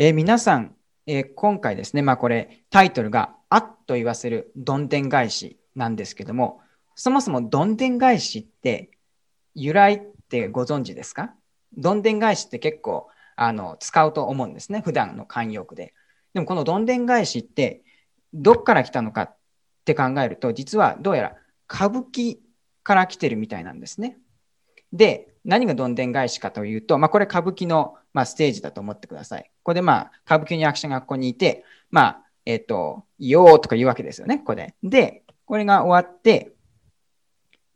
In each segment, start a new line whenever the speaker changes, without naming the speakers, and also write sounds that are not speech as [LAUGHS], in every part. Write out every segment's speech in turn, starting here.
えー、皆さん、えー、今回ですね、まあこれタイトルがあっと言わせるどんでん返しなんですけども、そもそもどんでん返しって由来ってご存知ですか？どんでん返しって結構あの使うと思うんですね、普段の慣用句で。でもこのどんでん返しってどっから来たのかって考えると、実はどうやら歌舞伎から来てるみたいなんですね。で、何がどんでん返しかというと、まあ、これ歌舞伎の、まあ、ステージだと思ってください。ここでまあ、歌舞伎の役者がここにいて、まあ、えっ、ー、と、よーとか言うわけですよね、ここで。で、これが終わって、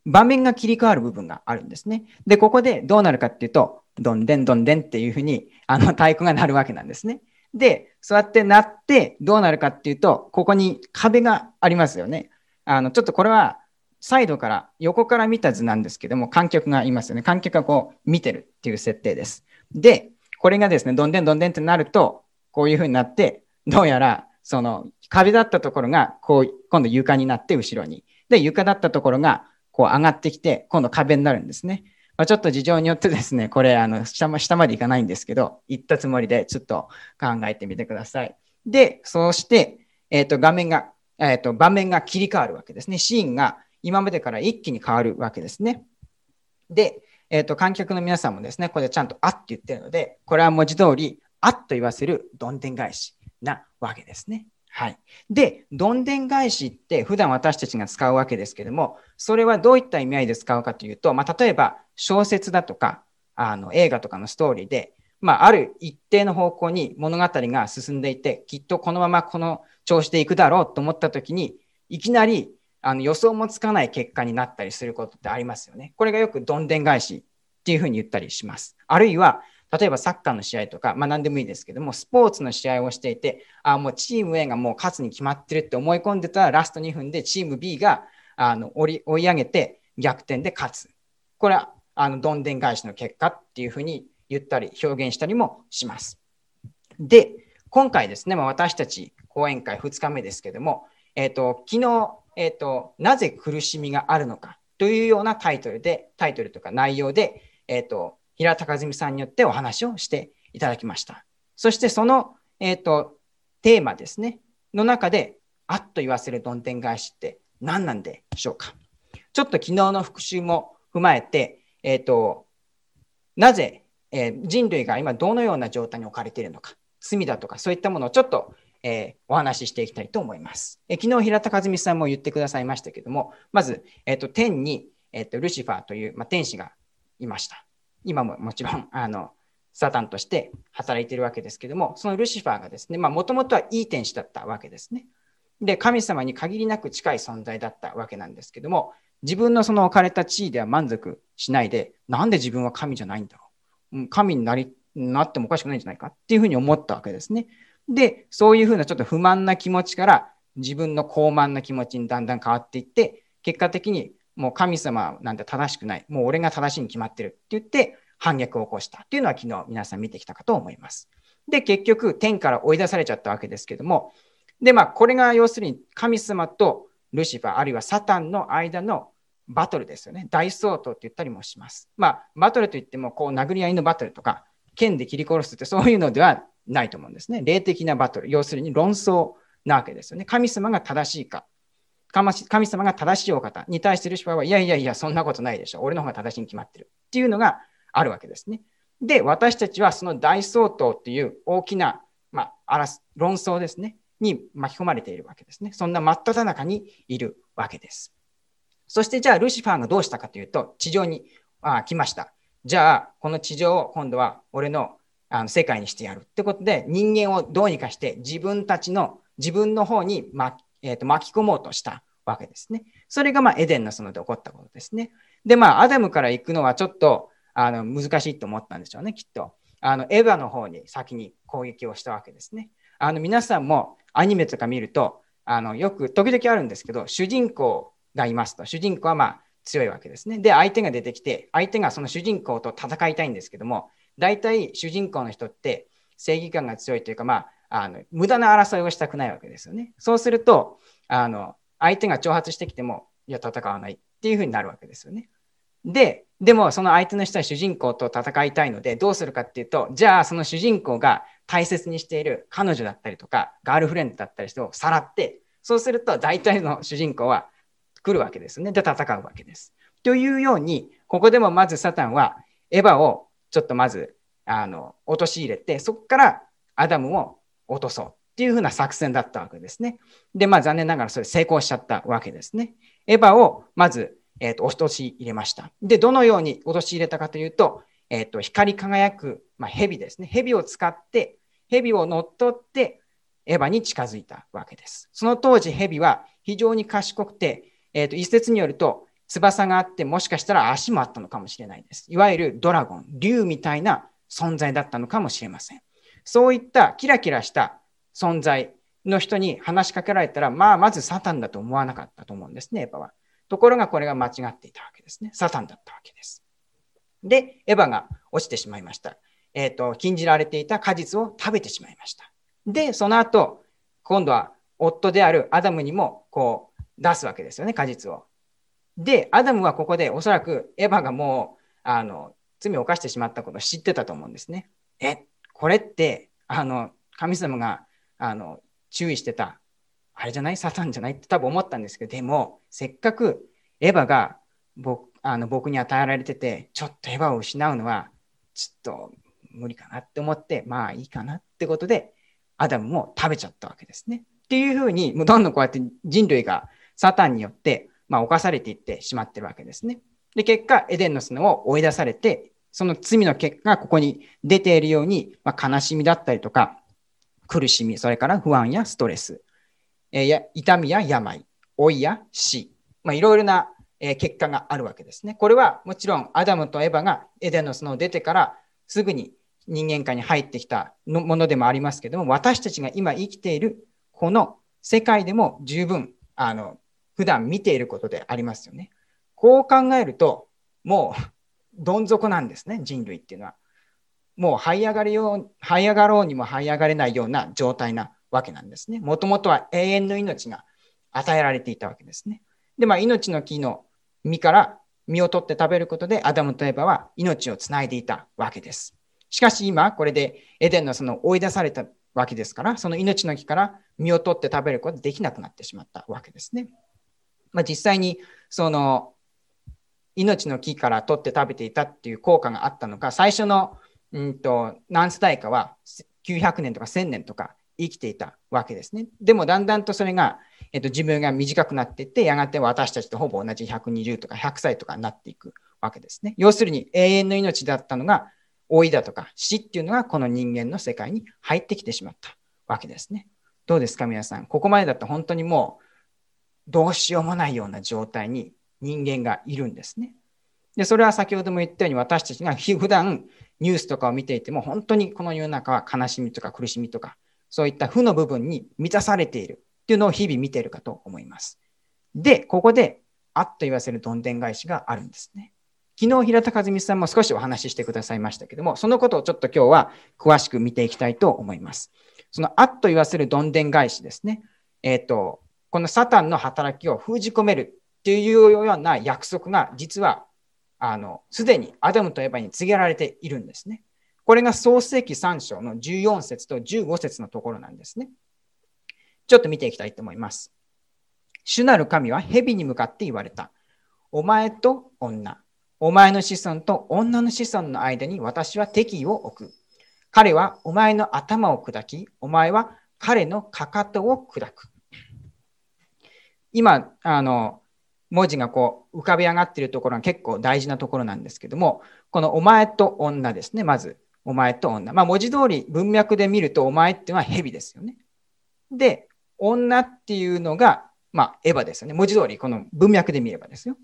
場面が切り替わる部分があるんですね。で、ここでどうなるかっていうと、どんでんどんでんっていうふうに、あの、太鼓が鳴るわけなんですね。で、そうやって鳴って、どうなるかっていうと、ここに壁がありますよね。あの、ちょっとこれは、サイドから、横から見た図なんですけども、観客がいますよね。観客がこう見てるっていう設定です。で、これがですね、どんでんどんでんってなると、こういう風になって、どうやら、その壁だったところが、こう、今度床になって後ろに。で、床だったところが、こう上がってきて、今度壁になるんですね。まあ、ちょっと事情によってですね、これ、あの、下下までいかないんですけど、行ったつもりでちょっと考えてみてください。で、そうして、えっ、ー、と、画面が、えっ、ー、と、場面が切り替わるわけですね。シーンが今までから一気に変わるわけですね。で、えっ、ー、と、観客の皆さんもですね、これちゃんとあって言ってるので、これは文字通り、あっと言わせるどんでん返しなわけですね。はい。で、どんでん返しって普段私たちが使うわけですけども、それはどういった意味合いで使うかというと、まあ、例えば小説だとか、あの映画とかのストーリーで、まあ、ある一定の方向に物語が進んでいて、きっとこのままこの調子でいくだろうと思った時に、いきなりあの予想もつかない結果になったりすることってありますよね。これがよくどんでん返しっていうふうに言ったりします。あるいは、例えばサッカーの試合とか、まあ何でもいいですけども、スポーツの試合をしていて、あもうチーム A がもう勝つに決まってるって思い込んでたら、ラスト2分でチーム B があの追い上げて逆転で勝つ。これはあのどんでん返しの結果っていうふうに言ったり表現したりもします。で、今回ですね、まあ、私たち講演会2日目ですけども、えっ、ー、と、昨日えっ、ー、と、なぜ苦しみがあるのかというようなタイトルで、タイトルとか内容で、えっ、ー、と、平高澄さんによってお話をしていただきました。そしてその、えっ、ー、と、テーマですね、の中で、あっと言わせるどんでん返しって何なんでしょうか。ちょっと昨日の復習も踏まえて、えっ、と、なぜ、え人類が今どのような状態に置かれているのか、罪だとかそういったものをちょっとえー、お話ししていきたいと思います。えー、昨日平田和美さんも言ってくださいましたけども、まず、えーと、天に、えーと、ルシファーという、まあ、天使がいました。今ももちろん、[LAUGHS] あの、サタンとして働いているわけですけども、そのルシファーがですね、もともとはいい天使だったわけですね。で、神様に限りなく近い存在だったわけなんですけども、自分のその置かれた地位では満足しないで、なんで自分は神じゃないんだろう。神になりなってもおかしくないんじゃないかっていうふうに思ったわけですね。で、そういうふうなちょっと不満な気持ちから自分の高慢な気持ちにだんだん変わっていって、結果的にもう神様なんて正しくない。もう俺が正しいに決まってるって言って反逆を起こしたっていうのは昨日皆さん見てきたかと思います。で、結局天から追い出されちゃったわけですけども、で、まあこれが要するに神様とルシファーあるいはサタンの間のバトルですよね。大相当って言ったりもします。まあバトルといってもこう殴り合いのバトルとか剣で切り殺すってそういうのではないと思うんですね。霊的なバトル、要するに論争なわけですよね。神様が正しいか、神様が正しいお方に対してルシファーは、いやいやいや、そんなことないでしょ。俺の方が正しいに決まってる。っていうのがあるわけですね。で、私たちはその大相当っていう大きな、まあ、論争ですね、に巻き込まれているわけですね。そんな真っ只中にいるわけです。そしてじゃあルシファーがどうしたかというと、地上にあ来ました。じゃあ、この地上を今度は俺のあの世界にしてやるってことで人間をどうにかして自分たちの自分の方に、まえー、と巻き込もうとしたわけですね。それがまあエデンの園で起こったことですね。でまあアダムから行くのはちょっとあの難しいと思ったんでしょうねきっと。あのエヴァの方に先に攻撃をしたわけですね。あの皆さんもアニメとか見るとあのよく時々あるんですけど主人公がいますと主人公はまあ強いわけですね。で相手が出てきて相手がその主人公と戦いたいんですけども大体主人公の人って正義感が強いというか、まあ、あの無駄な争いをしたくないわけですよね。そうすると、あの相手が挑発してきても、いや、戦わないっていうふうになるわけですよね。で、でも、その相手の人は主人公と戦いたいので、どうするかっていうと、じゃあ、その主人公が大切にしている彼女だったりとか、ガールフレンドだったりしてをさらって、そうすると大体の主人公は来るわけですね。で、戦うわけです。というように、ここでもまずサタンはエヴァをちょっとまず、あの、陥れて、そこからアダムを落とそうっていうふうな作戦だったわけですね。で、まあ残念ながらそれ成功しちゃったわけですね。エヴァをまず、えっ、ー、と、陥れました。で、どのように陥れたかというと、えっ、ー、と、光り輝く、まあ、蛇ですね。蛇を使って、蛇を乗っ取って、エヴァに近づいたわけです。その当時、蛇は非常に賢くて、えっ、ー、と、一説によると、翼があって、もしかしたら足もあったのかもしれないです。いわゆるドラゴン、竜みたいな存在だったのかもしれません。そういったキラキラした存在の人に話しかけられたら、まあ、まずサタンだと思わなかったと思うんですね、エヴァは。ところがこれが間違っていたわけですね。サタンだったわけです。で、エヴァが落ちてしまいました。えっ、ー、と、禁じられていた果実を食べてしまいました。で、その後、今度は夫であるアダムにもこう出すわけですよね、果実を。で、アダムはここでおそらくエヴァがもう、あの、罪を犯してしまったことを知ってたと思うんですね。え、これって、あの、神様が、あの、注意してた、あれじゃない？サタンじゃない？って多分思ったんですけど、でも、せっかくエヴァが僕あの僕に与えられてて、ちょっとエヴァを失うのは、ちょっと無理かなって思って、まあいいかなってことで、アダムも食べちゃったわけですね。っていうふうに、もうどんどんこうやって人類がサタンによって、まあ、犯されていってしまってるわけですね。で、結果、エデンの砂を追い出されて、その罪の結果がここに出ているように、まあ、悲しみだったりとか、苦しみ、それから不安やストレス、えー、や痛みや病、老いや死、まあ、いろいろな、えー、結果があるわけですね。これはもちろんアダムとエヴァがエデンの砂を出てからすぐに人間界に入ってきたものでもありますけども、私たちが今生きているこの世界でも十分、あの、普段見ていることでありますよね。こう考えると、もう [LAUGHS] どん底なんですね、人類っていうのは。もう這い上がるよう、這い上がろうにも這い上がれないような状態なわけなんですね。もともとは永遠の命が与えられていたわけですね。で、まあ、命の木の実から実を取って食べることで、アダムとエバは命をつないでいたわけです。しかし今、これでエデンのその追い出されたわけですから、その命の木から実を取って食べることができなくなってしまったわけですね。まあ、実際にその命の木から取って食べていたっていう効果があったのか、最初の、うんと、何世代かは900年とか1000年とか生きていたわけですね。でもだんだんとそれが、えっと、寿命が短くなっていって、やがて私たちとほぼ同じ120とか100歳とかになっていくわけですね。要するに永遠の命だったのが、老いだとか死っていうのがこの人間の世界に入ってきてしまったわけですね。どうですか皆さん。ここまでだと本当にもうどうしようもないような状態に人間がいるんですね。で、それは先ほども言ったように私たちが普段ニュースとかを見ていても本当にこの世の中は悲しみとか苦しみとかそういった負の部分に満たされているっていうのを日々見ているかと思います。で、ここであっと言わせるどんでん返しがあるんですね。昨日平田和美さんも少しお話ししてくださいましたけども、そのことをちょっと今日は詳しく見ていきたいと思います。そのあっと言わせるどんでん返しですね。えっ、ー、と、このサタンの働きを封じ込めるっていうような約束が実はあのすでにアダムとエヴァに告げられているんですね。これが創世記3章の14節と15節のところなんですね。ちょっと見ていきたいと思います。主なる神は蛇に向かって言われた。お前と女、お前の子孫と女の子孫の間に私は敵意を置く。彼はお前の頭を砕き、お前は彼のかかとを砕く。今、あの、文字がこう浮かび上がっているところが結構大事なところなんですけども、このお前と女ですね、まず。お前と女。まあ文字通り文脈で見るとお前っていうのは蛇ですよね。で、女っていうのが、まあエヴァですよね。文字通りこの文脈で見ればですよ。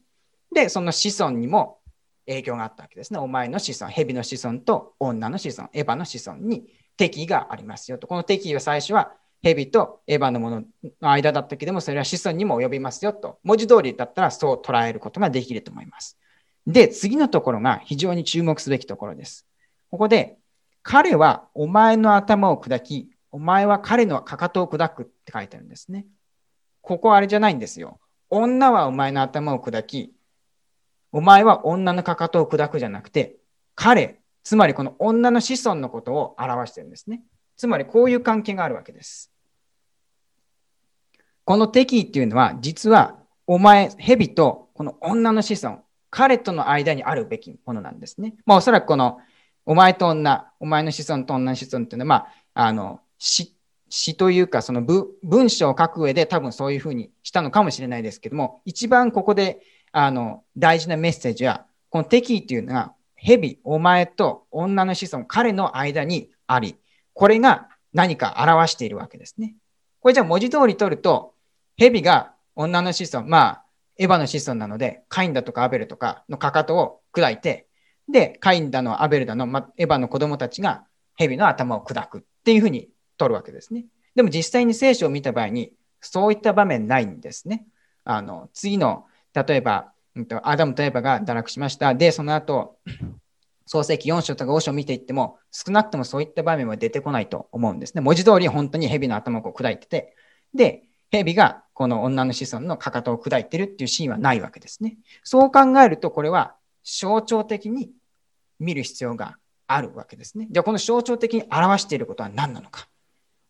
で、その子孫にも影響があったわけですね。お前の子孫、蛇の子孫と女の子孫、エヴァの子孫に敵意がありますよと。この敵意は最初は蛇とエヴァのものの間だったけども、それは子孫にも及びますよと、文字通りだったらそう捉えることができると思います。で、次のところが非常に注目すべきところです。ここで、彼はお前の頭を砕き、お前は彼のかかとを砕くって書いてあるんですね。ここあれじゃないんですよ。女はお前の頭を砕き、お前は女のかかとを砕くじゃなくて、彼、つまりこの女の子孫のことを表してるんですね。つまりこういう関係があるわけです。この敵意っていうのは、実はお前、蛇とこの女の子孫、彼との間にあるべきものなんですね。まあおそらくこのお前と女、お前の子孫と女の子孫っていうのは、まあ、あの、詩というか、その文章を書く上で多分そういうふうにしたのかもしれないですけども、一番ここであの大事なメッセージは、この敵意というのが、蛇、お前と女の子孫、彼の間にあり、これが何か表しているわけですね。これじゃあ文字通り取ると、蛇が女の子孫、まあ、エヴァの子孫なので、カインだとかアベルとかのかかとを砕いて、で、カインだのアベルだの、ま、エヴァの子供たちが蛇の頭を砕くっていうふうに取るわけですね。でも実際に聖書を見た場合に、そういった場面ないんですね。あの、次の、例えば、アダムとエヴァが堕落しました。で、その後、創世記4章とか5章を見ていっても、少なくともそういった場面は出てこないと思うんですね。文字通り本当に蛇の頭を砕いてて、で、蛇がこの女の子孫のかかとを砕いてるっていうシーンはないわけですね。そう考えると、これは象徴的に見る必要があるわけですね。じゃあ、この象徴的に表していることは何なのか。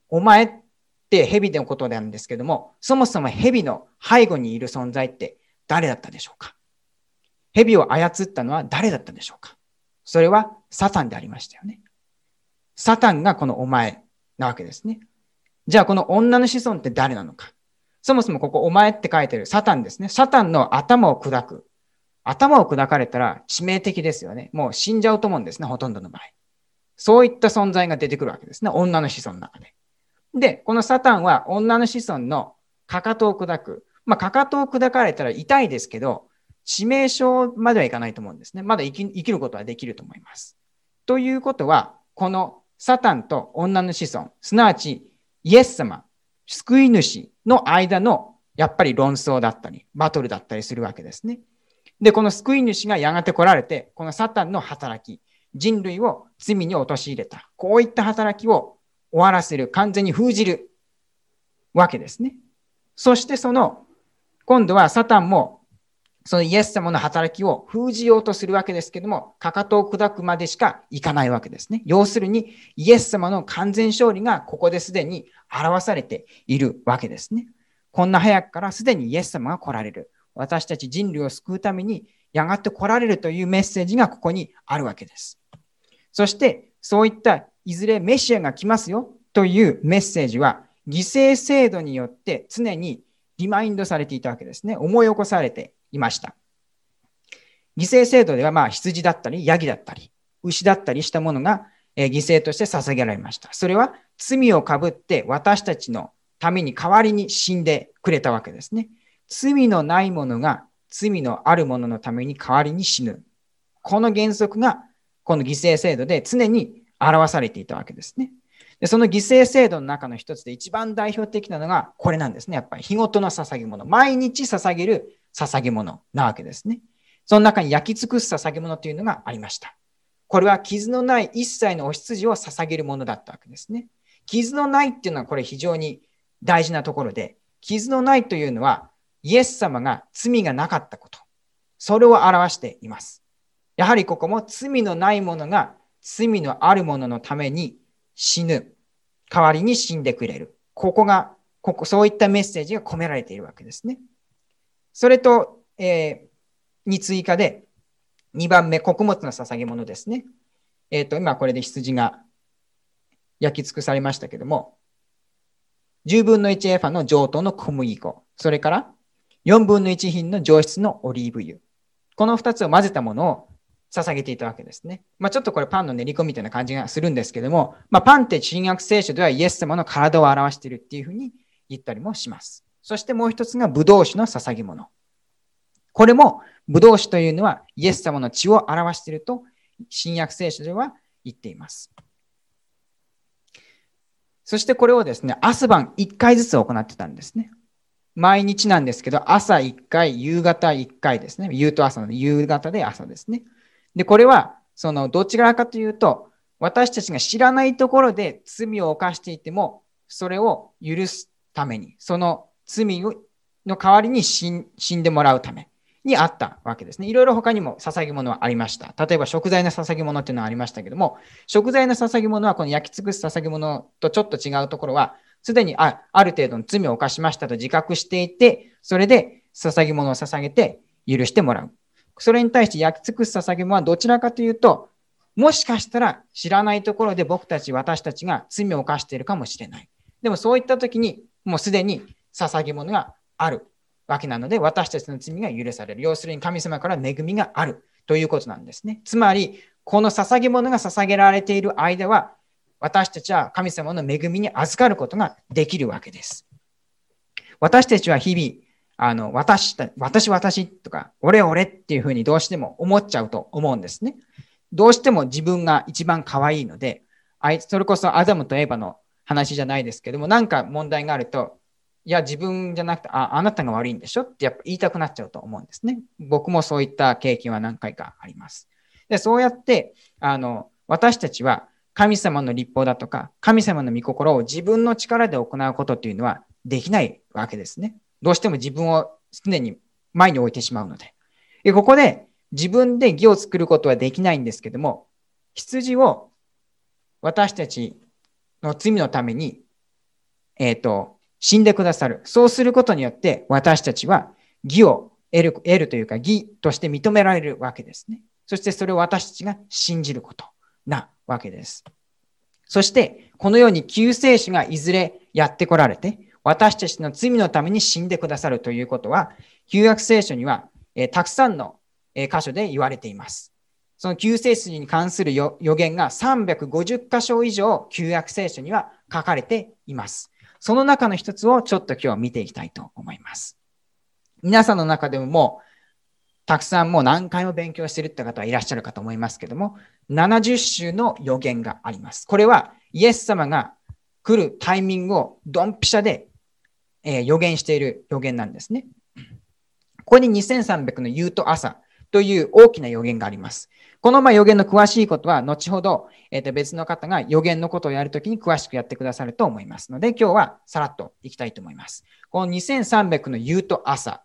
お前って蛇のことなんですけども、そもそも蛇の背後にいる存在って誰だったでしょうか蛇を操ったのは誰だったでしょうかそれはサタンでありましたよね。サタンがこのお前なわけですね。じゃあこの女の子孫って誰なのかそもそもここお前って書いてるサタンですね。サタンの頭を砕く。頭を砕かれたら致命的ですよね。もう死んじゃうと思うんですね、ほとんどの場合。そういった存在が出てくるわけですね、女の子孫の中で。で、このサタンは女の子孫のかかとを砕く。まあ、かかとを砕かれたら痛いですけど、致命傷まではいかないと思うんですね。まだ生き生きることはできると思います。ということは、このサタンと女の子孫、すなわちイエス様、救い主の間のやっぱり論争だったり、バトルだったりするわけですね。で、この救い主がやがて来られて、このサタンの働き、人類を罪に陥れた。こういった働きを終わらせる、完全に封じるわけですね。そしてその、今度はサタンも、そのイエス様の働きを封じようとするわけですけども、かかとを砕くまでしかいかないわけですね。要するに、イエス様の完全勝利がここですでに表されているわけですね。こんな早くからすでにイエス様が来られる。私たち人類を救うためにやがて来られるというメッセージがここにあるわけです。そして、そういったいずれメシアが来ますよというメッセージは、犠牲制度によって常にリマインドされていたわけですね。思い起こされていました。犠牲制度では、まあ、羊だったり、ヤギだったり、牛だったりしたものが、犠牲として捧げられました。それは罪をかぶって私たちのために代わりに死んでくれたわけですね。罪のないものが罪のあるもののために代わりに死ぬ。この原則がこの犠牲制度で常に表されていたわけですね。でその犠牲制度の中の一つで一番代表的なのがこれなんですね。やっぱり日ごとの捧げ物。毎日捧げる捧げ物なわけですね。その中に焼き尽くす捧げ物というのがありました。これは傷のない一切のお羊を捧げるものだったわけですね。傷のないっていうのはこれ非常に大事なところで、傷のないというのはイエス様が罪がなかったこと。それを表しています。やはりここも罪のないものが罪のあるもののために死ぬ。代わりに死んでくれる。ここが、ここ、そういったメッセージが込められているわけですね。それと、えー、に追加で、2番目、穀物の捧げ物ですね。えっ、ー、と、今これで羊が焼き尽くされましたけども、10分の1エファの上等の小麦粉、それから4分の1品の上質のオリーブ油。この2つを混ぜたものを捧げていたわけですね。まあ、ちょっとこれパンの練り込みみたいな感じがするんですけども、まあ、パンって新約聖書ではイエス様の体を表しているっていうふうに言ったりもします。そしてもう一つがブドウ酒の捧げ物。これもブドウ酒というのはイエス様の血を表していると新約聖書では言っています。そしてこれをですね、朝晩1回ずつ行ってたんですね。毎日なんですけど、朝1回、夕方1回ですね。夕と朝の夕方で朝ですね。で、これは、その、どちらかというと、私たちが知らないところで罪を犯していても、それを許すために、その罪の代わりに死んでもらうためにあったわけですね。いろいろ他にも捧げ物はありました。例えば食材の捧げ物っていうのはありましたけども、食材の捧げ物はこの焼き尽くす捧げ物とちょっと違うところは、すでにあある程度の罪を犯しましたと自覚していて、それで捧げ物を捧げて許してもらう。それに対して焼き尽くす捧げ物はどちらかというと、もしかしたら知らないところで僕たち、私たちが罪を犯しているかもしれない。でもそういった時に、もうすでに捧げ物があるわけなので、私たちの罪が許される。要するに神様から恵みがあるということなんですね。つまり、この捧げ物が捧げられている間は、私たちは神様の恵みに預かることができるわけです。私たちは日々、あの、私、私、私とか、俺、俺っていうふうにどうしても思っちゃうと思うんですね。どうしても自分が一番可愛いので、あいつそれこそアダムとエヴァの話じゃないですけども、なんか問題があると、いや、自分じゃなくて、あ、あなたが悪いんでしょってやっぱ言いたくなっちゃうと思うんですね。僕もそういった経験は何回かあります。で、そうやって、あの、私たちは神様の立法だとか、神様の御心を自分の力で行うことっていうのはできないわけですね。どうしても自分を常に前に置いてしまうので。でここで自分で義を作ることはできないんですけども、羊を私たちの罪のために、えっ、ー、と、死んでくださる。そうすることによって私たちは義を得る得るというか義として認められるわけですね。そしてそれを私たちが信じることなわけです。そして、このように救世主がいずれやってこられて、私たちの罪のために死んでくださるということは、旧約聖書には、え、たくさんの、え、箇所で言われています。その救世主に関する予言が350箇所以上旧約聖書には書かれています。その中の一つをちょっと今日見ていきたいと思います。皆さんの中でももう、たくさんもう何回も勉強しているって方はいらっしゃるかと思いますけども、70種の予言があります。これはイエス様が来るタイミングをドンピシャで、え、予言している予言なんですね。ここに2300の夕と朝という大きな予言があります。この予言の詳しいことは、後ほど、えー、と別の方が予言のことをやるときに詳しくやってくださると思いますので、今日はさらっといきたいと思います。この2300の夕と朝。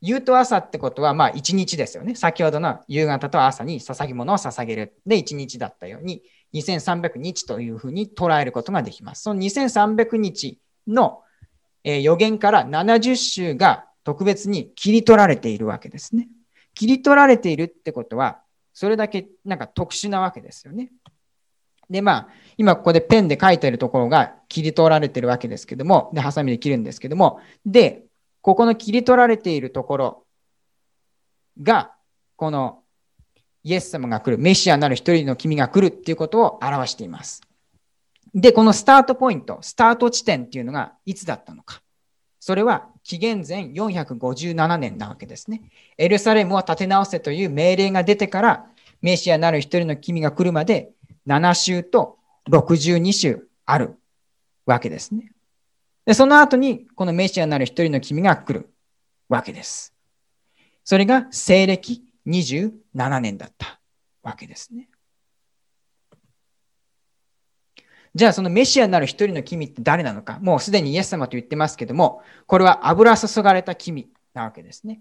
夕と朝ってことは、まあ1日ですよね。先ほどの夕方と朝に捧げ物を捧げる。で、1日だったように、2300日というふうに捉えることができます。その2300日の、え、予言から70週が特別に切り取られているわけですね。切り取られているってことは、それだけなんか特殊なわけですよね。で、まあ、今ここでペンで書いてるところが切り取られてるわけですけども、で、ハサミで切るんですけども、で、ここの切り取られているところが、このイエス様が来る、メシアなる一人の君が来るっていうことを表しています。で、このスタートポイント、スタート地点っていうのがいつだったのか。それは紀元前457年なわけですね。エルサレムを建て直せという命令が出てから、メシアなる一人の君が来るまで7週と62週あるわけですね。で、その後にこのメシアなる一人の君が来るわけです。それが西暦27年だったわけですね。じゃあそのメシアなる一人の君って誰なのか、もうすでにイエス様と言ってますけども、これは油注がれた君なわけですね。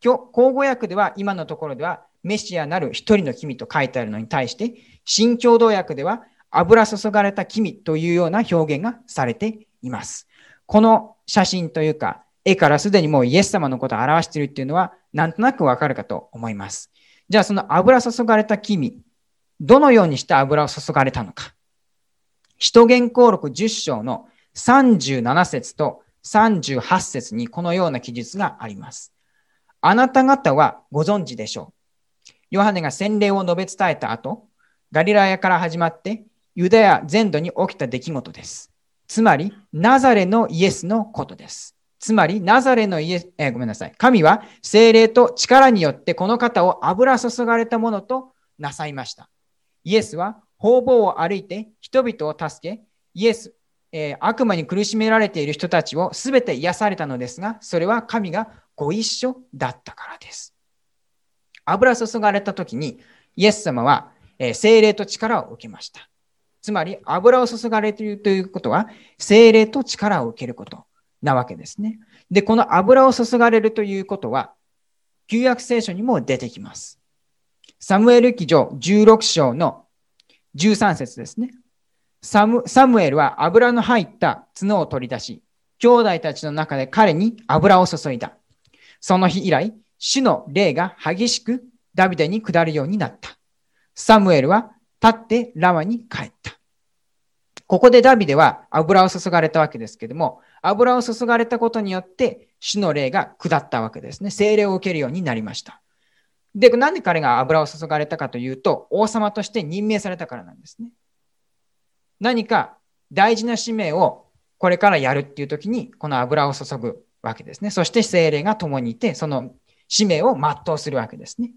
口語訳では今のところではメシアなる一人の君と書いてあるのに対して、新共同訳では油注がれた君というような表現がされています。この写真というか、絵からすでにもうイエス様のことを表しているっていうのは、なんとなくわかるかと思います。じゃあその油注がれた君、どのようにして油を注がれたのか。使徒言行録10章の37節と38節にこのような記述があります。あなた方はご存知でしょう。ヨハネが洗礼を述べ伝えた後、ガリラヤから始まってユダヤ全土に起きた出来事です。つまり、ナザレのイエスのことです。つまり、ナザレのイエス、えー、ごめんなさい。神は精霊と力によってこの方を油注がれたものとなさいました。イエスは方々を歩いて人々を助け、イエス、えー、悪魔に苦しめられている人たちをすべて癒されたのですが、それは神がご一緒だったからです。油注がれた時に、イエス様は、えー、精霊と力を受けました。つまり、油を注がれているということは、精霊と力を受けることなわけですね。で、この油を注がれるということは、旧約聖書にも出てきます。サムエル記上16章の13節ですね。サムサムエルは油の入った角を取り出し、兄弟たちの中で彼に油を注いだ。その日以来、主の霊が激しくダビデに下るようになった。サムエルは立ってラマに帰った。ここでダビデは油を注がれたわけですけども、油を注がれたことによって、主の霊が下ったわけですね。精霊を受けるようになりました。で、なんで彼が油を注がれたかというと、王様として任命されたからなんですね。何か大事な使命をこれからやるっていう時に、この油を注ぐわけですね。そして精霊が共にいて、その使命を全うするわけですね。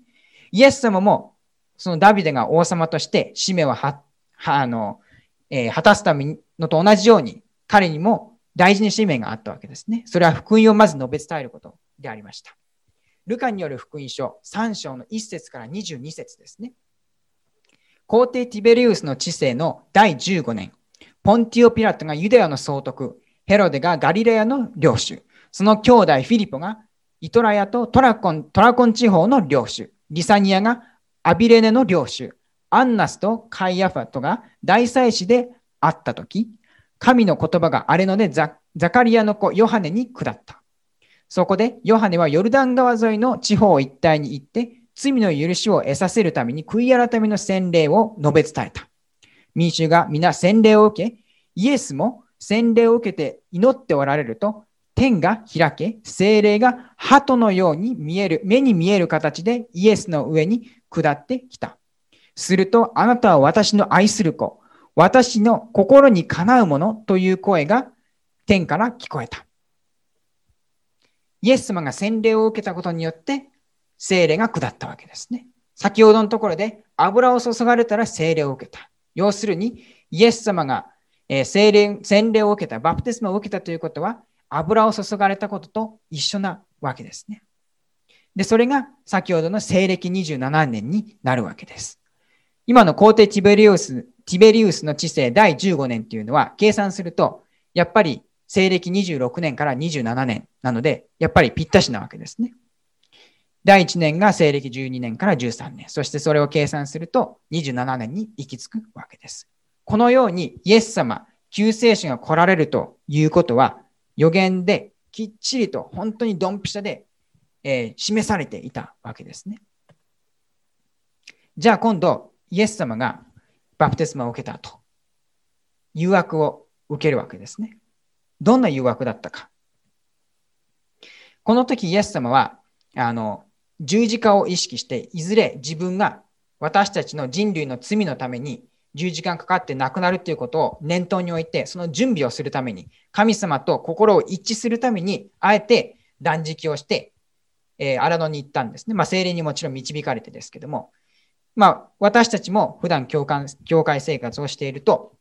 イエス様も、そのダビデが王様として使命をは、はあの、えー、果たすためのと同じように、彼にも大事な使命があったわけですね。それは福音をまず述べ伝えることでありました。ルカによる福音書3章の1節から22節ですね。皇帝ティベリウスの治世の第15年、ポンティオ・ピラトがユダヤの総督、ヘロデがガリレアの領主、その兄弟フィリポがイトラヤとトラコントラコン地方の領主、リサニアがアビレネの領主、アンナスとカイアファトが大祭司であったとき、神の言葉があれのでザカリアの子ヨハネに下った。そこでヨハネはヨルダン川沿いの地方一帯に行って、罪の許しを得させるために悔い改めの洗礼を述べ伝えた。民衆が皆洗礼を受け、イエスも洗礼を受けて祈っておられると、天が開け、精霊が鳩のように見える、目に見える形でイエスの上に下ってきた。すると、あなたは私の愛する子、私の心にかなうものという声が天から聞こえた。イエス様が洗礼を受けたことによって、精霊が下ったわけですね。先ほどのところで油を注がれたら精霊を受けた。要するに、イエス様が、え精霊洗礼を受けた、バプテスマを受けたということは、油を注がれたことと一緒なわけですね。で、それが先ほどの西暦27年になるわけです。今の皇帝ティベリウス、ティベリウスの治世第15年っていうのは計算すると、やっぱり西暦26年から27年なので、やっぱりぴったしなわけですね。第1年が西暦12年から13年。そしてそれを計算すると27年に行き着くわけです。このようにイエス様、救世主が来られるということは予言できっちりと本当にドンピシャで、えー、示されていたわけですね。じゃあ今度、イエス様がバプテスマを受けた後、誘惑を受けるわけですね。どんな誘惑だったか。この時イエス様は、あの、十字架を意識して、いずれ自分が私たちの人類の罪のために十字架かかって亡くなるということを念頭に置いて、その準備をするために、神様と心を一致するために、あえて断食をして、えー、荒野に行ったんですね。まあ、精霊にもちろん導かれてですけども、まあ、私たちも普段教会教会生活をしていると、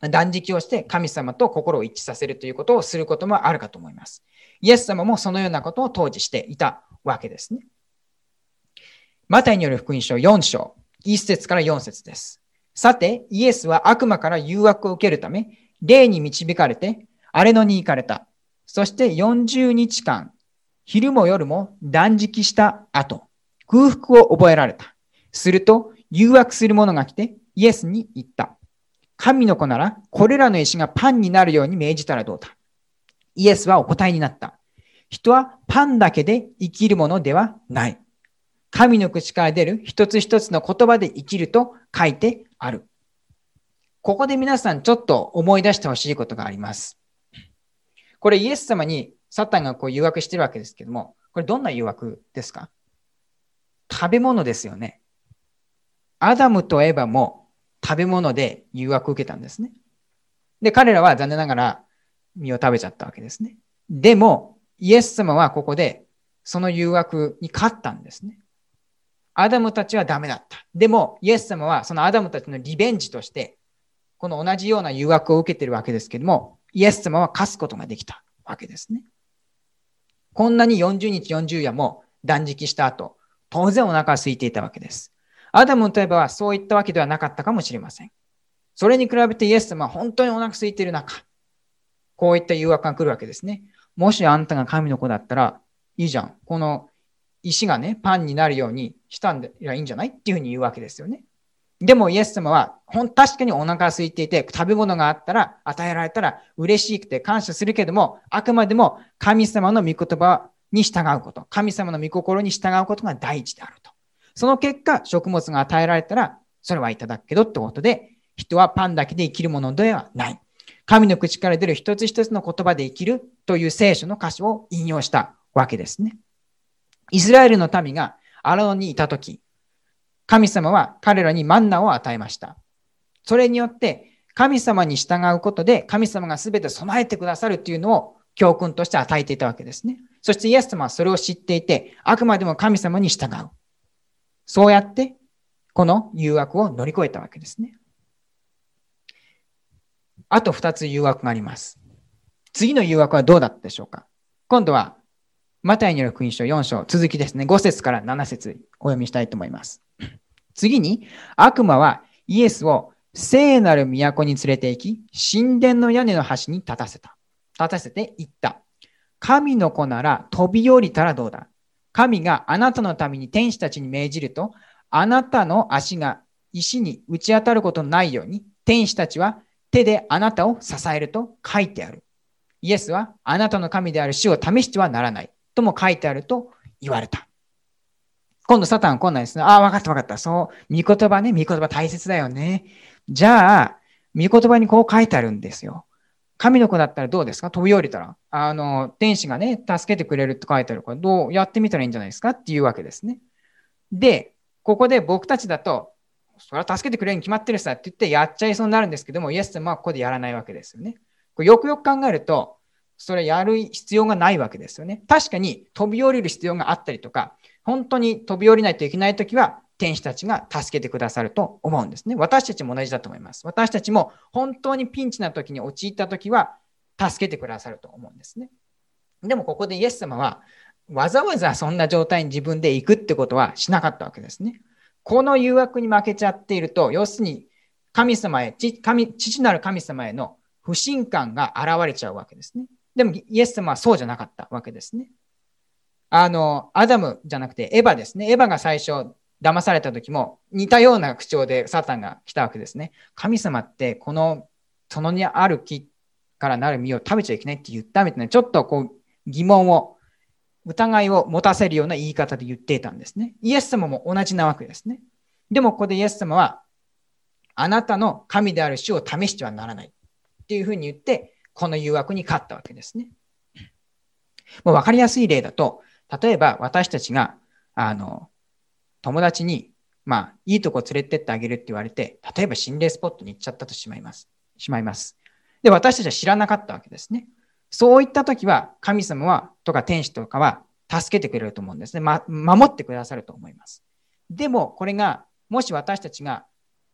断食をして神様と心を一致させるということをすることもあるかと思います。イエス様もそのようなことを当時していたわけですね。マタイによる福音書4章、1節から4節です。さて、イエスは悪魔から誘惑を受けるため、霊に導かれて、荒れ野に行かれた。そして40日間、昼も夜も断食した後、空腹を覚えられた。すると、誘惑する者が来て、イエスに言った。神の子なら、これらの石がパンになるように命じたらどうだ？イエスはお答えになった。人はパンだけで生きるものではない。神の口から出る一つ一つの言葉で生きると書いてある。ここで皆さんちょっと思い出してほしいことがあります。これイエス様にサタンがこう誘惑してるわけですけども、これどんな誘惑ですか？食べ物ですよね。アダムとエバも食べ物で誘惑を受けたんですね。で、彼らは残念ながら身を食べちゃったわけですね。でも、イエス様はここでその誘惑に勝ったんですね。アダムたちはダメだった。でも、イエス様はそのアダムたちのリベンジとして、この同じような誘惑を受けてるわけですけども、イエス様は勝つことができたわけですね。こんなに40日40夜も断食した後、当然お腹空いていたわけです。アダムといえばそういったわけではなかったかもしれません。それに比べてイエス様は本当にお腹空いている中、こういった誘惑が来るわけですね。もしあんたが神の子だったら、いいじゃん。この石がね、パンになるようにしたんでいいんじゃないっていうふうに言うわけですよね。でもイエス様は、ほん、確かにお腹が空いていて、食べ物があったら、与えられたら嬉しくて感謝するけども、あくまでも神様の御言葉に従うこと、神様の御心に従うことが第一であると。その結果、食物が与えられたら、それはいただくけどってことで、人はパンだけで生きるものではない。神の口から出る一つ一つの言葉で生きるという聖書の歌詞を引用したわけですね。イスラエルの民がアラノにいたとき、神様は彼らにマンナを与えました。それによって、神様に従うことで、神様が全て備えてくださるというのを教訓として与えていたわけですね。そしてイエス様はそれを知っていて、あくまでも神様に従う。そうやって、この誘惑を乗り越えたわけですね。あと2つ誘惑があります。次の誘惑はどうだったでしょうか今度はマタイによる福音書4章、続きですね。5節から7節お読みしたいと思います。次に、悪魔はイエスを聖なる都に連れて行き、神殿の屋根の端に立たせた。立たせて言った。神の子なら飛び降りたらどうだ神があなたのために天使たちに命じると、あなたの足が石に打ち当たることのないように、天使たちは手であなたを支えると書いてある。イエスはあなたの神である死を試してはならない。とも書いてあると言われた。今度サタンこんなんですね。ああ、わかったわかった。そう、御言葉ね、御言葉大切だよね。じゃあ、御言葉にこう書いてあるんですよ。神の子だったらどうですか？飛び降りたら。あの、天使がね、助けてくれるって書いてあるから、どうやってみたらいいんじゃないですか？っていうわけですね。で、ここで僕たちだと、それは助けてくれるに決まってるさって言ってやっちゃいそうになるんですけども、イエス様はここでやらないわけですよね。これよくよく考えると、それやる必要がないわけですよね。確かに飛び降りる必要があったりとか、本当に飛び降りないといけないときは、天使たちが助けてくださると思うんですね。私たちも同じだと思います。私たちも本当にピンチな時に陥った時は、助けてくださると思うんですね。でもここでイエス様は、わざわざそんな状態に自分で行くってことはしなかったわけですね。この誘惑に負けちゃっていると、要するに神様へ、神父なる神様への不信感が現れちゃうわけですね。でも、イエス様はそうじゃなかったわけですね。あの、アダムじゃなくてエヴァですね。エヴァが最初騙された時も似たような口調でサタンが来たわけですね。神様ってこの、そのにある木からなる実を食べちゃいけないって言ったみたいな、ちょっとこう疑問を、疑いを持たせるような言い方で言っていたんですね。イエス様も同じなわけですね。でもここでイエス様は、あなたの神である主を試してはならないっていうふうに言って、この誘惑に勝ったわけですね。もう分かりやすい例だと、例えば私たちが、あの、友達に、まあ、いいとこ連れてってあげるって言われて、例えば心霊スポットに行っちゃったとしまいます。しまいます。で、私たちは知らなかったわけですね。そういった時は、神様は、とか天使とかは、助けてくれると思うんですね。ま、守ってくださると思います。でも、これが、もし私たちが、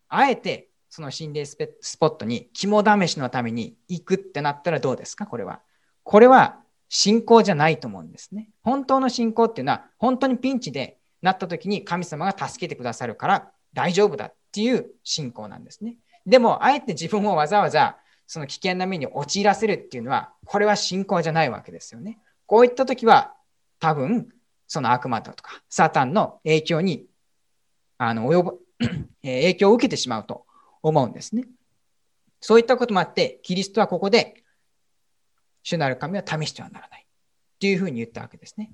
あえてその心霊スポットに肝試しのために行くってなったらどうですか？これは。これは信仰じゃないと思うんですね。本当の信仰っていうのは、本当にピンチでなった時に神様が助けてくださるから大丈夫だっていう信仰なんですね。でも、あえて自分をわざわざその危険な目に陥らせるっていうのは、これは信仰じゃないわけですよね。こういった時は、多分、その悪魔だとか、サタンの影響に、あの、及ぶ、[CLEARS THROAT] 影響を受けてしまうと思うんですね。そういったこともあって、キリストはここで、主なる神は試してはならない。というふうに言ったわけですね。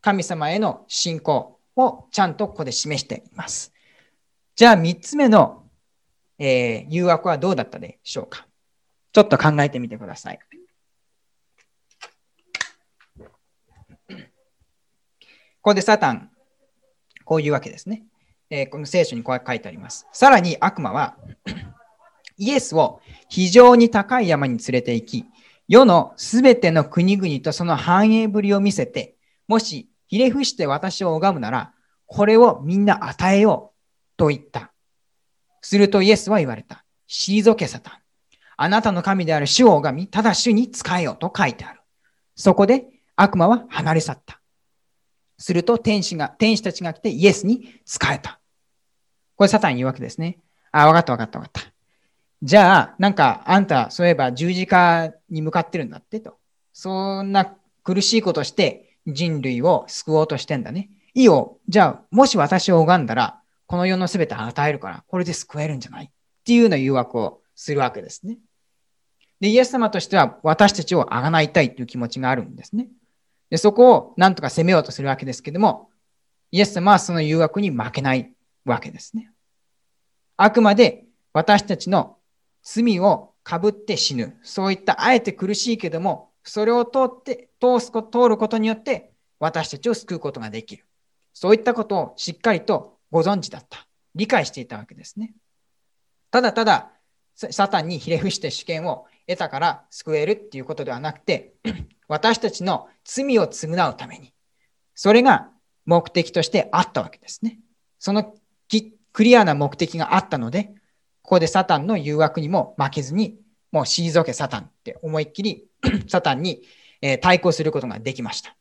神様への信仰をちゃんとここで示しています。じゃあ3つ目の、えー、誘惑はどうだったでしょうか？ちょっと考えてみてください。ここでサタン、こういうわけですね。えー、この聖書にこう書いてあります。さらに悪魔は、[CLEARS THROAT] イエスを非常に高い山に連れて行き、世のすべての国々とその繁栄ぶりを見せて、もしひれ伏して私を拝むなら、これをみんな与えようと言った。するとイエスは言われた。退けさた。あなたの神である主を拝み、ただ主に仕えよと書いてある。そこで悪魔は離れ去った。すると天使が、天使たちが来てイエスに仕えた。これサタン言うわけですね。あ、わかったわかったわかった。じゃあ、なんか、あんた、そういえば十字架に向かってるんだってと。そんな苦しいことして人類を救おうとしてんだね。いいよ。じゃあ、もし私を拝んだら、この世の全て与えるから、これで救えるんじゃない？っていうような誘惑をするわけですね。で、イエス様としては私たちをあがないたいという気持ちがあるんですね。で、そこをなんとか攻めようとするわけですけども、イエス様はその誘惑に負けないわけですね。あくまで私たちの罪をかぶって死ぬ。そういったあえて苦しいけども、それを通って、通す通ることによって私たちを救うことができる。そういったことをしっかりとご存知だった。理解していたわけですね。ただただ、サタンにひれ伏して主権を得たから救えるっていうことではなくて、[CLEARS THROAT] 私たちの罪を償うために、それが目的としてあったわけですね。そのクリアな目的があったので、ここでサタンの誘惑にも負けずに、もう退けサタンって思いっきり [CLEARS THROAT] サタンにえ対抗することができました。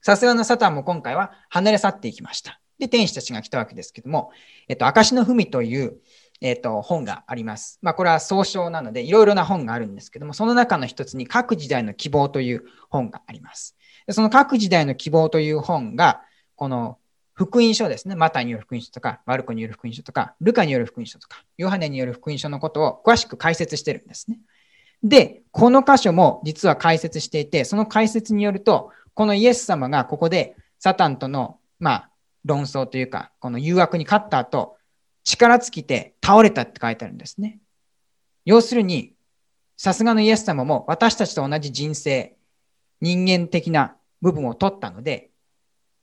さすがのサタンも今回は離れ去っていきました。で、天使たちが来たわけですけども、えっと、証の文という、えっと、本があります。まあ、これは総称なので、いろいろな本があるんですけども、その中の一つに、各時代の希望という本があります。でその各時代の希望という本が、この福音書ですね。マタイによる福音書とか、マルコによる福音書とか、ルカによる福音書とか、ヨハネによる福音書のことを詳しく解説してるんですね。で、この箇所も実は解説していて、その解説によると、このイエス様がここでサタンとの、まあ、論争というか、この誘惑に勝った後、力尽きて倒れたって書いてあるんですね。要するに、さすがのイエス様も私たちと同じ人生、人間的な部分を取ったので、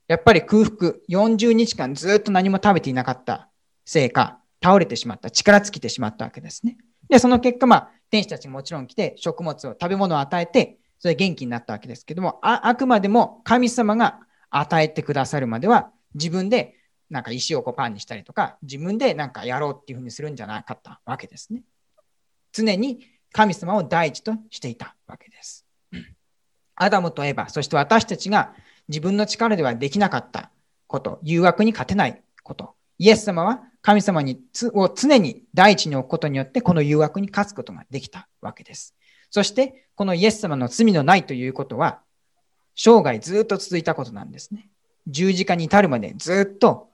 やっぱり空腹、40日間ずっと何も食べていなかったせいか、倒れてしまった、力尽きてしまったわけですね。で、その結果、まあ、天使たちももちろん来て、食物を、食べ物を与えて、それで元気になったわけですけども、ああくまでも神様が与えてくださるまでは、自分でなんか石をこうパンにしたりとか、自分でなんかやろうっていうふうにするんじゃなかったわけですね。常に神様を第一としていたわけです。アダムとエバ、そして私たちが自分の力ではできなかったこと、誘惑に勝てないこと、イエス様は神様にを常に第一に置くことによって、この誘惑に勝つことができたわけです。そして、このイエス様の罪のないということは、生涯ずっと続いたことなんですね。十字架に至るまでずっと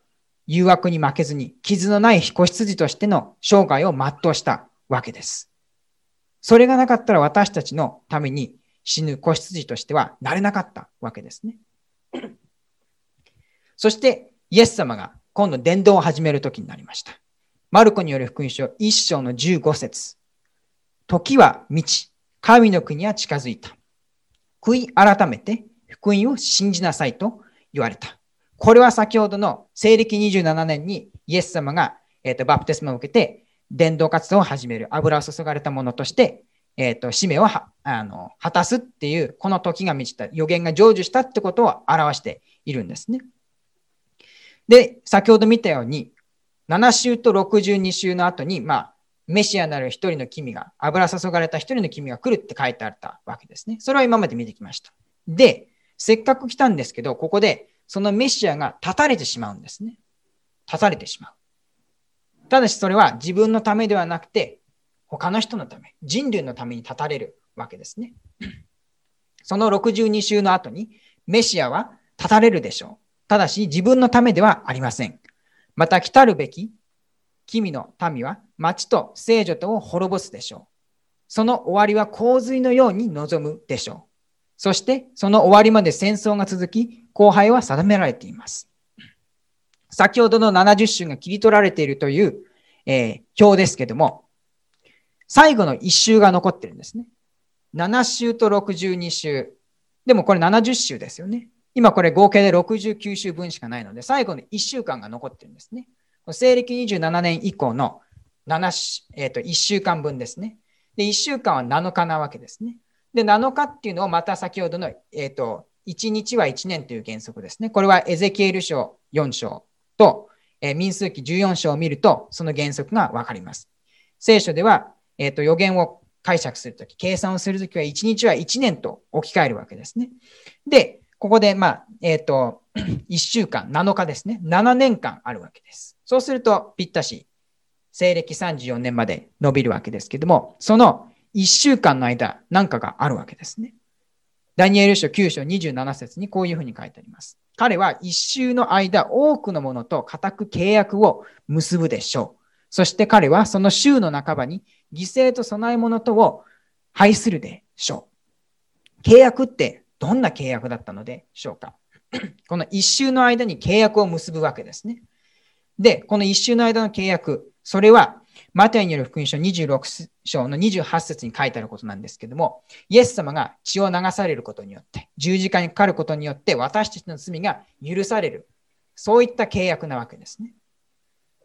誘惑に負けずに、傷のない子羊としての生涯を全うしたわけです。それがなかったら私たちのために死ぬ子羊としてはなれなかったわけですね。そして、イエス様が今度伝道を始める時になりました。マルコによる福音書1章の15節時は満ち、神の国は近づいた。悔い改めて福音を信じなさいと言われた。これは先ほどの西暦27年にイエス様が、えーと、バプテスマを受けて伝道活動を始める油を注がれたものとして、えーと、使命をあの果たすっていうこの時が満ちた予言が成就したってことを表しているんですね。で、先ほど見たように7週と62週の後に、まあ、メシアなる一人の君が、油注がれた一人の君が来るって書いてあったわけですね。それは今まで見てきました。で、せっかく来たんですけど、ここでそのメシアが立たれてしまうんですね。立たれてしまう。ただしそれは自分のためではなくて、他の人のため、人類のために立たれるわけですね。その62週の後に、メシアは立たれるでしょう。ただし自分のためではありません。また来たるべき君の民は町と聖女とを滅ぼすでしょう。その終わりは洪水のように望むでしょう。そしてその終わりまで戦争が続き、後輩は定められています。先ほどの70週が切り取られているという、えー、表ですけども、最後の1週が残ってるんですね。7週と62週。でもこれ70週ですよね。今これ合計で69週分しかないので、最後の1週間が残ってるんですね。西暦27年以降の7、えー、と1週間分ですね。で、1週間は7日なわけですね。で、7日っていうのをまた先ほどの、えー、と、1日は1年という原則ですね。これはエゼキエル書4章と、えー、民数記14章を見ると、その原則がわかります。聖書では、えー、と予言を解釈するとき、計算をするときは1日は1年と置き換えるわけですね。で、ここで、まあ、えっ、ー、と、[CLEARS THROAT] 1週間、7日ですね。7年間あるわけです。そうすると、ぴったし、西暦34年まで伸びるわけですけども、その1週間の間、何かがあるわけですね。ダニエル書9章27節にこういうふうに書いてあります。彼は一周の間、多くのものと固く契約を結ぶでしょう。そして彼はその週の半ばに犠牲と供え物とを廃するでしょう。契約ってどんな契約だったのでしょうか？[CLEARS THROAT] この一周の間に契約を結ぶわけですね。で、この一周の間の契約、それはマタイによる福音書26章の28節に書いてあることなんですけども、イエス様が血を流されることによって、十字架にかかることによって、私たちの罪が許される。そういった契約なわけですね。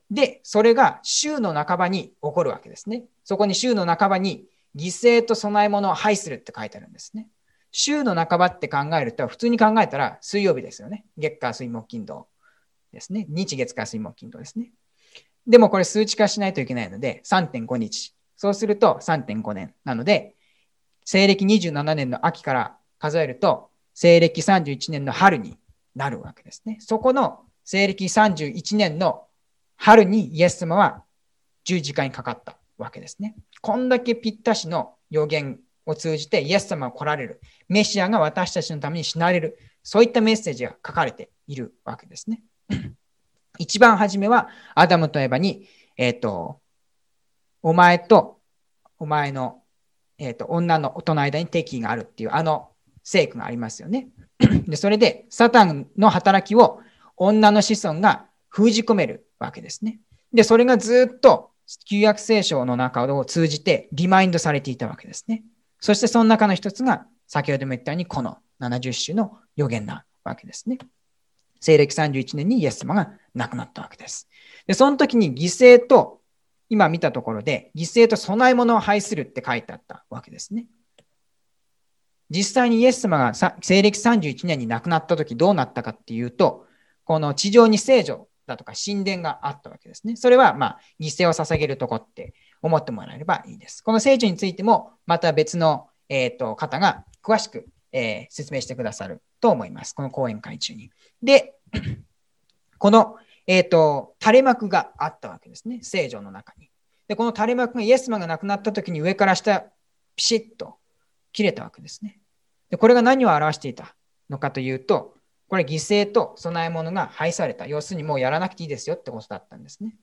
で、それが週の半ばに起こるわけですね。そこに週の半ばに犠牲と供え物を廃するって書いてあるんですね。週の半ばって考えると、普通に考えたら水曜日ですよね。月火水木金土ですね。日月火水木金土ですね。でもこれ数値化しないといけないので、3.5日。そうすると3.5年なので、西暦27年の秋から数えると、西暦31年の春になるわけですね。そこの西暦31年の春にイエス様は十字架にかかったわけですね。こんだけぴったしの予言を通じてイエス様が来られる。メシアが私たちのために死なれる。そういったメッセージが書かれているわけですね。[CLEARS THROAT] 一番初めは、アダムとエバに、えっ、ー、と、お前と、お前の、えっ、ー、と、女のとの間に敵意があるっていう、あの聖句がありますよね。[CLEARS THROAT] で、それで、サタンの働きを女の子孫が封じ込めるわけですね。で、それがずっと旧約聖書の中を通じてリマインドされていたわけですね。そしてその中の一つが、先ほども言ったように、この70種の予言なわけですね。西暦31年にイエス様が亡くなったわけです。で、その時に犠牲と、今見たところで、犠牲と供え物を拝するって書いてあったわけですね。実際にイエス様が西暦31年に亡くなった時どうなったかっていうと、この地上に聖女だとか神殿があったわけですね。それは、まあ、犠牲を捧げるとこって思ってもらえればいいです。この聖女についても、また別の、えーと、方が詳しく、えー、説明してくださると思います。この講演会中に。で、[CLEARS THROAT] この、え、ー、と、垂れ幕があったわけですね。聖女の中に。で、この垂れ幕がイエス様が亡くなった時に上から下、ピシッと切れたわけですね。で、これが何を表していたのかというと、これ犠牲と供え物が廃された。要するにもうやらなくていいですよってことだったんですね。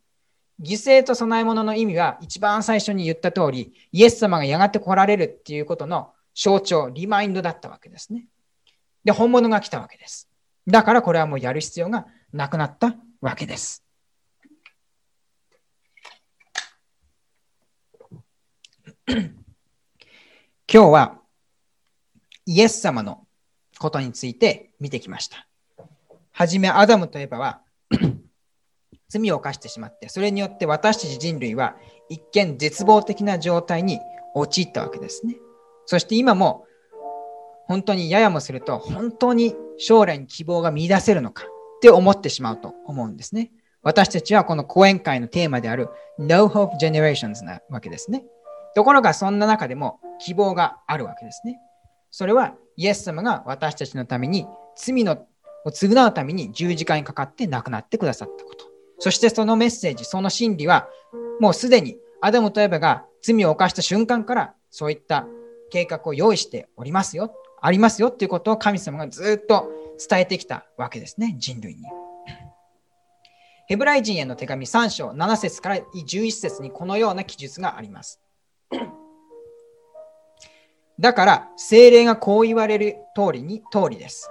犠牲と供え物の意味は一番最初に言った通り、イエス様がやがて来られるっていうことの象徴、リマインドだったわけですね。で、本物が来たわけです。だからこれはもうやる必要がなくなったわけです。[CLEARS THROAT] 今日はイエス様のことについて見てきました。はじめアダムといえばは罪を犯してしまって、それによって私たち人類は一見絶望的な状態に陥ったわけですね。そして今も本当にややもすると、本当に将来に希望が見出せるのかって思ってしまうと思うんですね。私たちはこの講演会のテーマである No Hope Generations なわけですね。ところがそんな中でも希望があるわけですね。それはイエス様が私たちのために罪のを償うために十字架にかかって亡くなってくださったこと。そしてそのメッセージ、その真理はもうすでにアダムとエバが罪を犯した瞬間からそういった計画を用意しておりますよありますよっていうことを神様がずっと伝えてきたわけですね、人類に。ヘブライ人への手紙3章7節から11節にこのような記述があります。[CLEARS THROAT] だから、精霊がこう言われる通りに、通りです。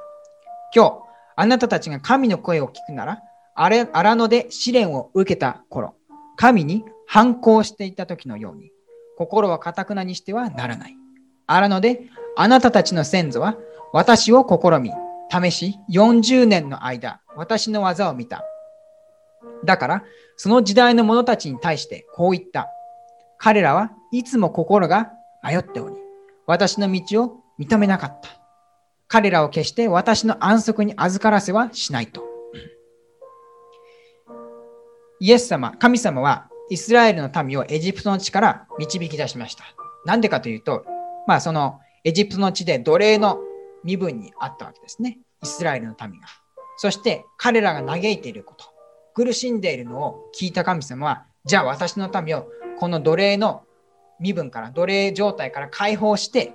今日、あなたたちが神の声を聞くなら、荒野で試練を受けた頃、神に反抗していた時のように、心はかたくなにしてはならない。荒野であなたたちの先祖は私を試み、試し、40年の間、私の技を見た。だから、その時代の者たちに対してこう言った。彼らはいつも心が迷っており、私の道を認めなかった。彼らを決して私の安息に預からせはしないと。イエス様、神様はイスラエルの民をエジプトの地から導き出しました。なんでかというと、まあそのエジプトの地で奴隷の身分にあったわけですね。イスラエルの民が。そして彼らが嘆いていること、苦しんでいるのを聞いた神様は、じゃあ私の民をこの奴隷の身分から、奴隷状態から解放して、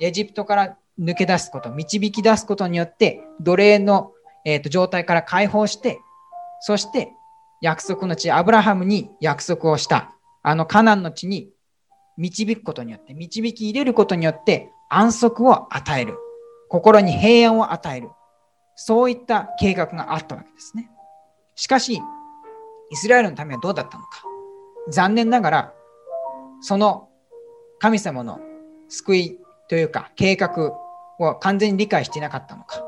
エジプトから抜け出すこと、導き出すことによって、奴隷の、えーと、状態から解放して、そして約束の地、アブラハムに約束をした、あのカナンの地に導くことによって、導き入れることによって安息を与える。心に平安を与える。そういった計画があったわけですね。しかし、イスラエルのためはどうだったのか。残念ながら、その神様の救いというか計画を完全に理解していなかったのか、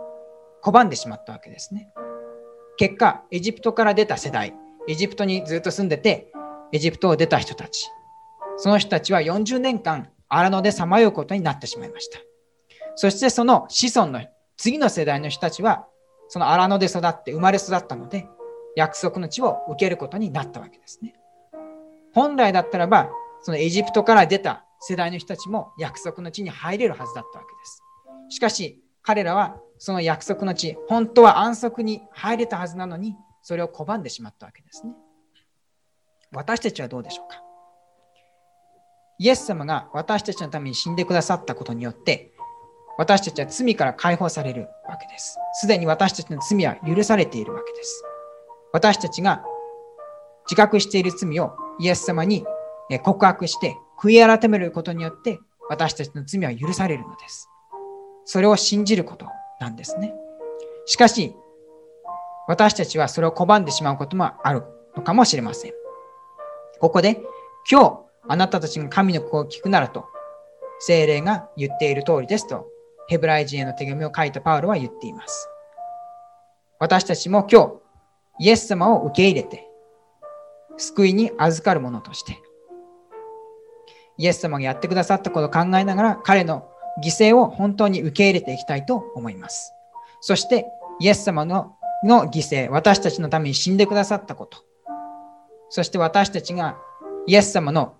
拒んでしまったわけですね。結果、エジプトから出た世代、エジプトにずっと住んでて、エジプトを出た人たち、その人たちは40年間荒野でさまようことになってしまいました。そしてその子孫の次の世代の人たちは、その荒野で育って生まれ育ったので、約束の地を受けることになったわけですね。本来だったらば、そのエジプトから出た世代の人たちも約束の地に入れるはずだったわけです。しかし、彼らはその約束の地、本当は安息に入れたはずなのに、それを拒んでしまったわけですね。私たちはどうでしょうか？イエス様が私たちのために死んでくださったことによって、私たちは罪から解放されるわけです。すでに私たちの罪は許されているわけです。私たちが自覚している罪をイエス様に告白して悔い改めることによって私たちの罪は許されるのです。それを信じることなんですね。しかし、私たちはそれを拒んでしまうこともあるのかもしれません。ここで、今日あなたたちが神の子を聞くならと、精霊が言っている通りですと、ヘブライ人への手紙を書いたパウロは言っています。私たちも今日、イエス様を受け入れて、救いに預かる者として、イエス様がやってくださったことを考えながら、彼の犠牲を本当に受け入れていきたいと思います。そして、イエス様のの犠牲、私たちのために死んでくださったこと、そして私たちがイエス様の、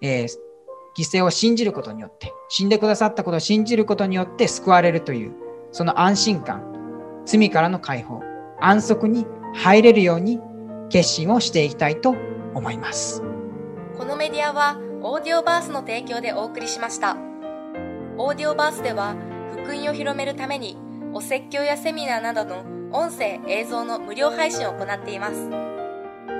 えー、犠牲を信じることによって、死んでくださったことを信じることによって救われるという、その安心感、罪からの解放、安息に入れるように決心をしていきたいと思います。
このメディアは、オーディオバースの提供でお送りしました。オーディオバースでは、福音を広めるために、お説教やセミナーなどの音声、映像の無料配信を行っています。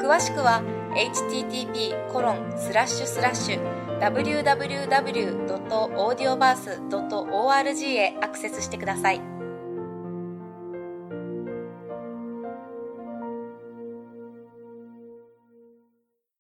詳しくは、http コロンスラッシュスラッシュ www.audioverse.org へアクセスしてください。